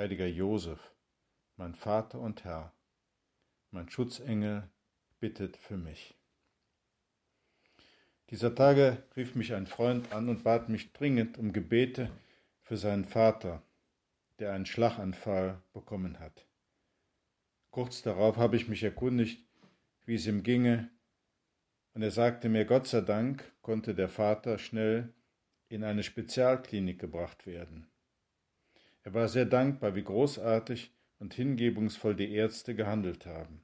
heiliger Josef, mein Vater und Herr, mein Schutzengel, bittet für mich. Dieser Tage rief mich ein Freund an und bat mich dringend um Gebete für seinen Vater, der einen Schlaganfall bekommen hat. Kurz darauf habe ich mich erkundigt, wie es ihm ginge, und er sagte mir, Gott sei Dank konnte der Vater schnell in eine Spezialklinik gebracht werden. Er war sehr dankbar, wie großartig und hingebungsvoll die Ärzte gehandelt haben.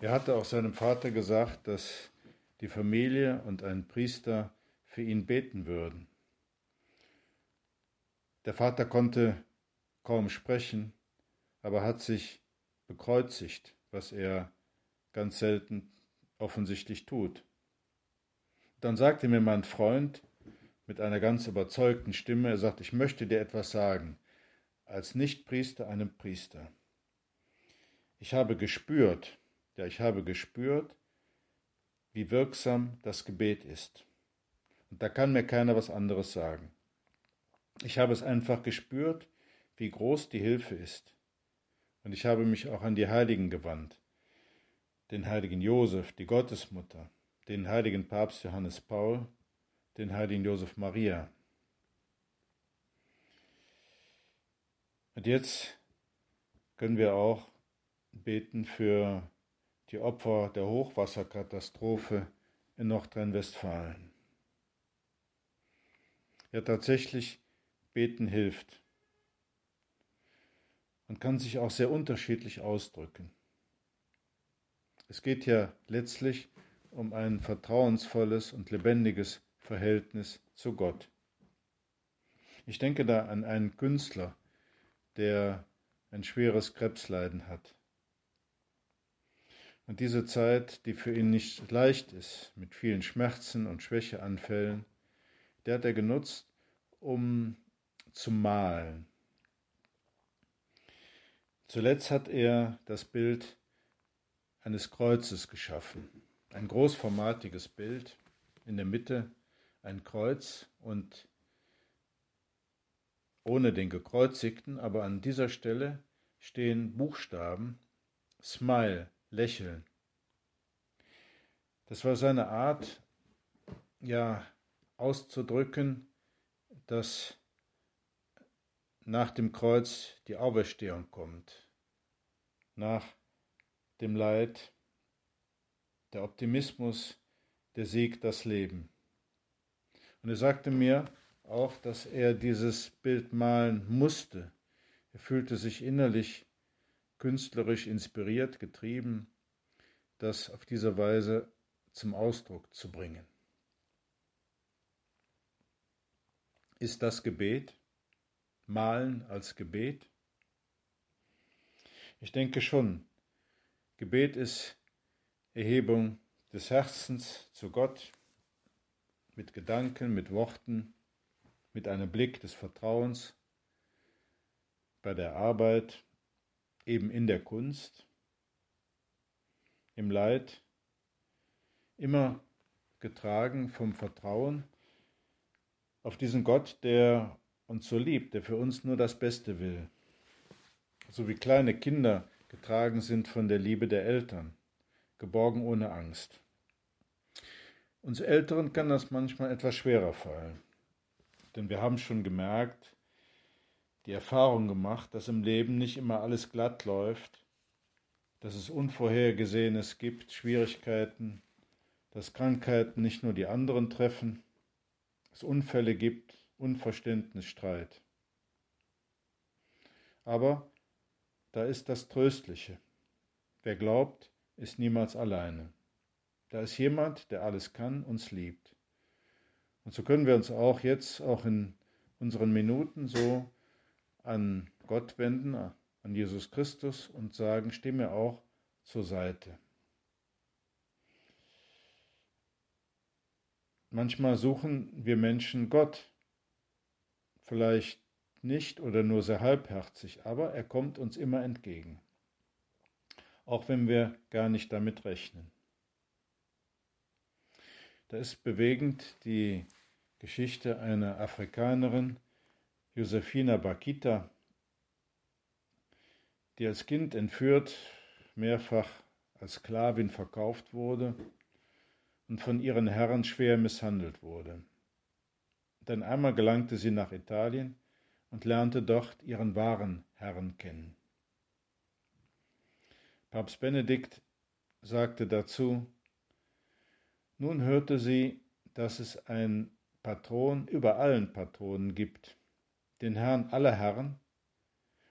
Er hatte auch seinem Vater gesagt, dass die Familie und ein Priester für ihn beten würden. Der Vater konnte kaum sprechen, aber hat sich bekreuzigt, was er ganz selten offensichtlich tut. Dann sagte mir mein Freund, mit einer ganz überzeugten Stimme. Er sagt, ich möchte dir etwas sagen, als Nichtpriester einem Priester. Ich habe gespürt, ja, ich habe gespürt, wie wirksam das Gebet ist. Und da kann mir keiner was anderes sagen. Ich habe es einfach gespürt, wie groß die Hilfe ist. Und ich habe mich auch an die Heiligen gewandt, den heiligen Josef, die Gottesmutter, den heiligen Papst Johannes Paul den heiligen Josef Maria. Und jetzt können wir auch beten für die Opfer der Hochwasserkatastrophe in Nordrhein-Westfalen. Ja, tatsächlich, beten hilft und kann sich auch sehr unterschiedlich ausdrücken. Es geht ja letztlich um ein vertrauensvolles und lebendiges Verhältnis zu Gott. Ich denke da an einen Künstler, der ein schweres Krebsleiden hat. Und diese Zeit, die für ihn nicht leicht ist, mit vielen Schmerzen und Schwächeanfällen, der hat er genutzt, um zu malen. Zuletzt hat er das Bild eines Kreuzes geschaffen, ein großformatiges Bild, in der Mitte ein Kreuz und ohne den gekreuzigten, aber an dieser Stelle stehen Buchstaben Smile, Lächeln. Das war seine Art, ja, auszudrücken, dass nach dem Kreuz die Auferstehung kommt, nach dem Leid der Optimismus, der Sieg, das Leben. Und er sagte mir auch, dass er dieses Bild malen musste. Er fühlte sich innerlich künstlerisch inspiriert, getrieben, das auf diese Weise zum Ausdruck zu bringen. Ist das Gebet? Malen als Gebet? Ich denke schon. Gebet ist Erhebung des Herzens zu Gott, mit Gedanken, mit Worten, mit einem Blick des Vertrauens bei der Arbeit, eben in der Kunst, im Leid, immer getragen vom Vertrauen auf diesen Gott, der uns so liebt, der für uns nur das Beste will. So wie kleine Kinder getragen sind von der Liebe der Eltern, geborgen ohne Angst. Uns Älteren kann das manchmal etwas schwerer fallen. Denn wir haben schon gemerkt, die Erfahrung gemacht, dass im Leben nicht immer alles glatt läuft, dass es Unvorhergesehenes gibt, Schwierigkeiten, dass Krankheiten nicht nur die anderen treffen, es Unfälle gibt, Unverständnis, Streit. Aber da ist das Tröstliche. Wer glaubt, ist niemals alleine. Da ist jemand, der alles kann, uns liebt. Und so können wir uns auch jetzt, auch in unseren Minuten so an Gott wenden, an Jesus Christus und sagen, steh mir auch zur Seite. Manchmal suchen wir Menschen Gott, vielleicht nicht oder nur sehr halbherzig, aber er kommt uns immer entgegen, auch wenn wir gar nicht damit rechnen. Da ist bewegend die Geschichte einer Afrikanerin, Josefina Bakita, die als Kind entführt, mehrfach als Sklavin verkauft wurde und von ihren Herren schwer misshandelt wurde. Dann einmal gelangte sie nach Italien und lernte dort ihren wahren Herrn kennen. Papst Benedikt sagte dazu, nun hörte sie, dass es ein Patron über allen Patronen gibt, den Herrn aller Herren,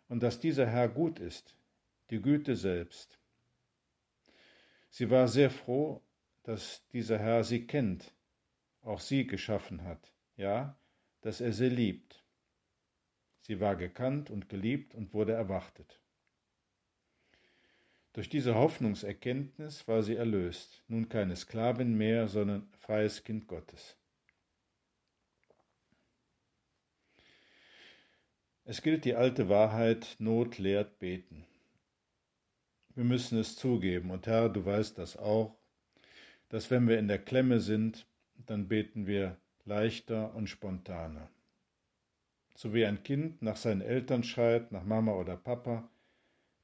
und dass dieser Herr gut ist, die Güte selbst. Sie war sehr froh, dass dieser Herr sie kennt, auch sie geschaffen hat, ja, dass er sie liebt. Sie war gekannt und geliebt und wurde erwartet. Durch diese Hoffnungserkenntnis war sie erlöst, nun keine Sklavin mehr, sondern freies Kind Gottes. Es gilt die alte Wahrheit, Not lehrt beten. Wir müssen es zugeben, und Herr, du weißt das auch, dass wenn wir in der Klemme sind, dann beten wir leichter und spontaner. So wie ein Kind nach seinen Eltern schreit, nach Mama oder Papa,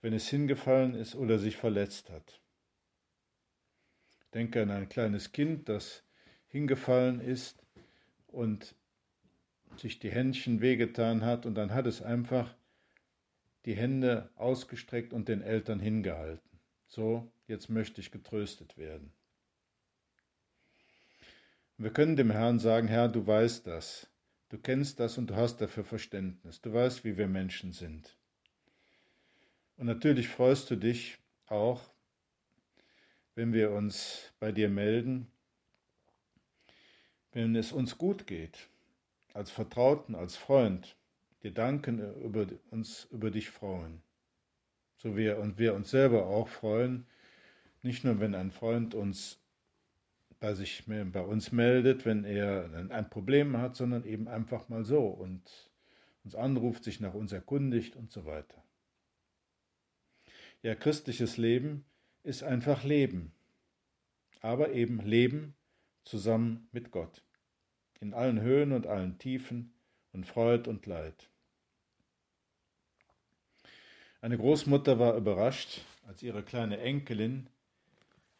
wenn es hingefallen ist oder sich verletzt hat. Denke an ein kleines Kind, das hingefallen ist und sich die Händchen wehgetan hat und dann hat es einfach die Hände ausgestreckt und den Eltern hingehalten. So, jetzt möchte ich getröstet werden. Wir können dem Herrn sagen, Herr, du weißt das, du kennst das und du hast dafür Verständnis, du weißt, wie wir Menschen sind. Und natürlich freust du dich auch, wenn wir uns bei dir melden, wenn es uns gut geht, als Vertrauten, als Freund, Gedanken über uns, über dich freuen. So wir und wir uns selber auch freuen, nicht nur wenn ein Freund uns bei sich bei uns meldet, wenn er ein Problem hat, sondern eben einfach mal so und uns anruft, sich nach uns erkundigt und so weiter. Ja, christliches Leben ist einfach Leben, aber eben Leben zusammen mit Gott, in allen Höhen und allen Tiefen und Freud und Leid. Eine Großmutter war überrascht, als ihre kleine Enkelin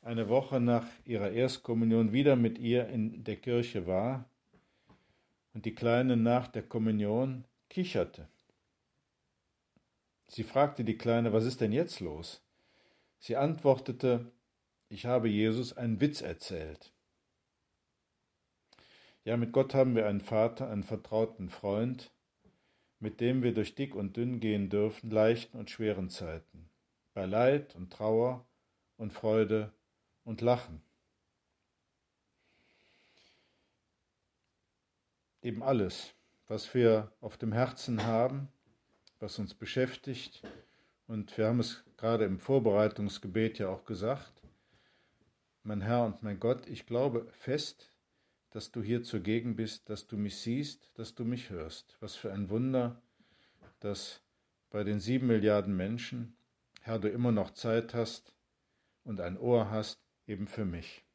eine Woche nach ihrer Erstkommunion wieder mit ihr in der Kirche war und die Kleine nach der Kommunion kicherte. Sie fragte die Kleine, was ist denn jetzt los? Sie antwortete, ich habe Jesus einen Witz erzählt. Ja, mit Gott haben wir einen Vater, einen vertrauten Freund, mit dem wir durch dick und dünn gehen dürfen, leichten und schweren Zeiten, bei Leid und Trauer und Freude und Lachen. Eben alles, was wir auf dem Herzen haben, was uns beschäftigt. Und wir haben es gerade im Vorbereitungsgebet ja auch gesagt. Mein Herr und mein Gott, ich glaube fest, dass du hier zugegen bist, dass du mich siehst, dass du mich hörst. Was für ein Wunder, dass bei den sieben Milliarden Menschen, Herr, du immer noch Zeit hast und ein Ohr hast, eben für mich.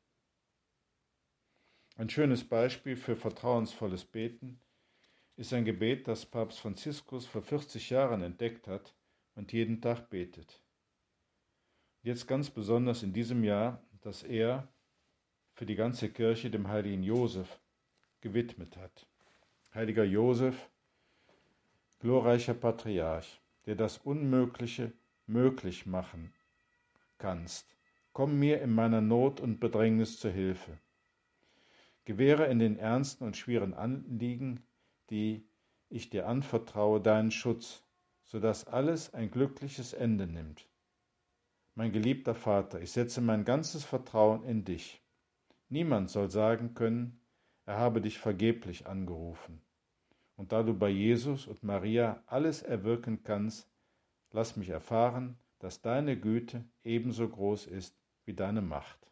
Ein schönes Beispiel für vertrauensvolles Beten ist ein Gebet, das Papst Franziskus vor 40 Jahren entdeckt hat und jeden Tag betet. Jetzt ganz besonders in diesem Jahr, dass er für die ganze Kirche dem heiligen Josef gewidmet hat. Heiliger Josef, glorreicher Patriarch, der das Unmögliche möglich machen kannst, Komm mir in meiner Not und Bedrängnis zur Hilfe. Gewähre in den ernsten und schweren Anliegen, die ich dir anvertraue, deinen Schutz, so dass alles ein glückliches Ende nimmt. Mein geliebter Vater, ich setze mein ganzes Vertrauen in dich. Niemand soll sagen können, er habe dich vergeblich angerufen. Und da du bei Jesus und Maria alles erwirken kannst, lass mich erfahren, dass deine Güte ebenso groß ist wie deine Macht.